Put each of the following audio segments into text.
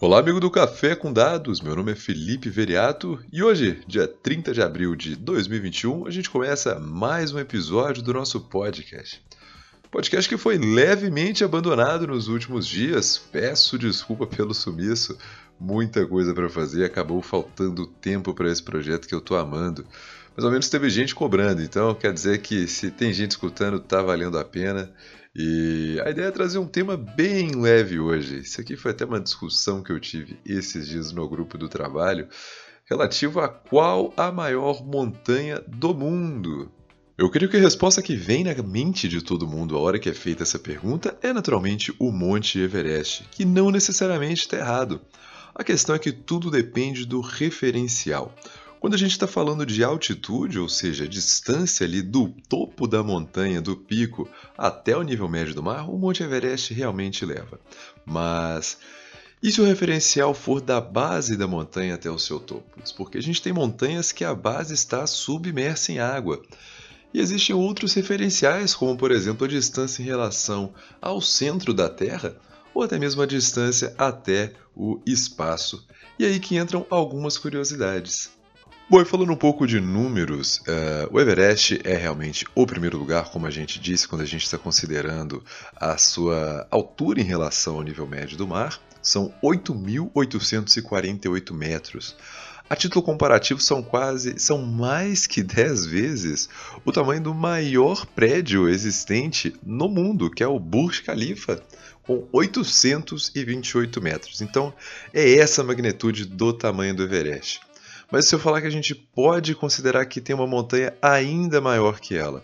Olá, amigo do Café com Dados. Meu nome é Felipe Veriato e hoje, dia 30 de abril de 2021, a gente começa mais um episódio do nosso podcast. Podcast que foi levemente abandonado nos últimos dias. Peço desculpa pelo sumiço. Muita coisa para fazer, acabou faltando tempo para esse projeto que eu tô amando. Mas ao menos teve gente cobrando, então quer dizer que se tem gente escutando, tá valendo a pena. E a ideia é trazer um tema bem leve hoje. Isso aqui foi até uma discussão que eu tive esses dias no grupo do trabalho, relativo a qual a maior montanha do mundo. Eu creio que a resposta que vem na mente de todo mundo a hora que é feita essa pergunta é naturalmente o Monte Everest, que não necessariamente está errado. A questão é que tudo depende do referencial. Quando a gente está falando de altitude, ou seja, a distância ali do topo da montanha, do pico, até o nível médio do mar, o Monte Everest realmente leva. Mas e se o referencial for da base da montanha até o seu topo? Porque a gente tem montanhas que a base está submersa em água. E existem outros referenciais, como por exemplo a distância em relação ao centro da Terra, ou até mesmo a distância até o espaço. E aí que entram algumas curiosidades. Bom, e falando um pouco de números, uh, o Everest é realmente o primeiro lugar, como a gente disse, quando a gente está considerando a sua altura em relação ao nível médio do mar. São 8.848 metros. A título comparativo, são quase, são mais que 10 vezes o tamanho do maior prédio existente no mundo, que é o Burj Khalifa, com 828 metros. Então, é essa a magnitude do tamanho do Everest. Mas se eu falar que a gente pode considerar que tem uma montanha ainda maior que ela.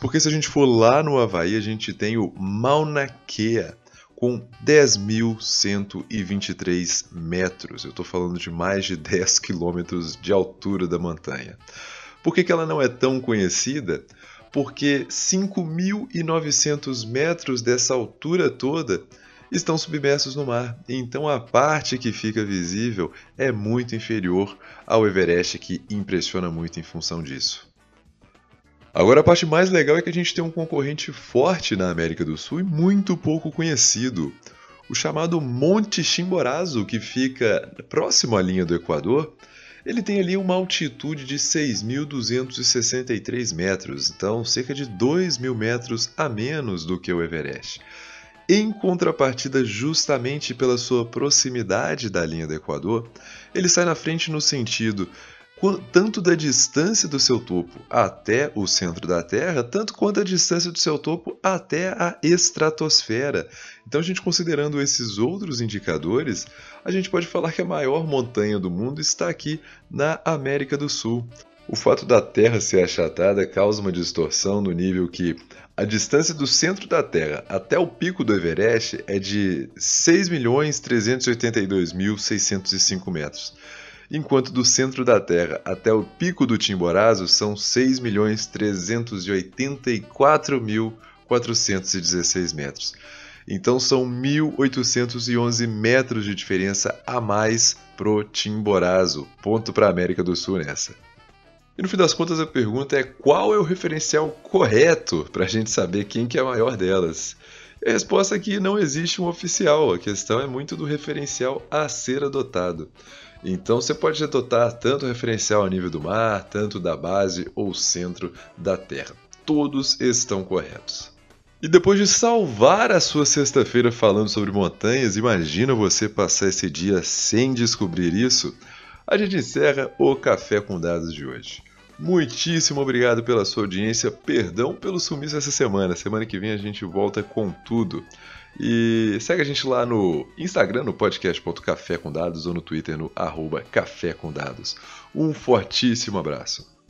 Porque se a gente for lá no Havaí, a gente tem o Mauna Kea, com 10.123 metros. Eu estou falando de mais de 10 quilômetros de altura da montanha. Por que, que ela não é tão conhecida? Porque 5.900 metros dessa altura toda estão submersos no mar, então a parte que fica visível é muito inferior ao Everest, que impressiona muito em função disso. Agora a parte mais legal é que a gente tem um concorrente forte na América do Sul e muito pouco conhecido, o chamado Monte Chimborazo, que fica próximo à linha do Equador. Ele tem ali uma altitude de 6.263 metros, então cerca de 2 mil metros a menos do que o Everest. Em contrapartida, justamente pela sua proximidade da linha do Equador, ele sai na frente no sentido tanto da distância do seu topo até o centro da Terra, tanto quanto a distância do seu topo até a estratosfera. Então, a gente considerando esses outros indicadores, a gente pode falar que a maior montanha do mundo está aqui na América do Sul. O fato da Terra ser achatada causa uma distorção no nível que a distância do centro da Terra até o pico do Everest é de 6.382.605 metros, enquanto do centro da Terra até o pico do Timborazo são 6.384.416 metros. Então são 1.811 metros de diferença a mais pro Timborazo. Ponto para a América do Sul nessa. E no fim das contas a pergunta é qual é o referencial correto para a gente saber quem que é a maior delas? E a resposta é que não existe um oficial, a questão é muito do referencial a ser adotado. Então você pode adotar tanto o referencial a nível do mar, tanto da base ou centro da Terra. Todos estão corretos. E depois de salvar a sua sexta-feira falando sobre montanhas, imagina você passar esse dia sem descobrir isso? A gente encerra o Café com Dados de hoje. Muitíssimo obrigado pela sua audiência. Perdão pelo sumiço essa semana. Semana que vem a gente volta com tudo. E segue a gente lá no Instagram, no podcast.café ou no Twitter, no arroba café com dados. Um fortíssimo abraço.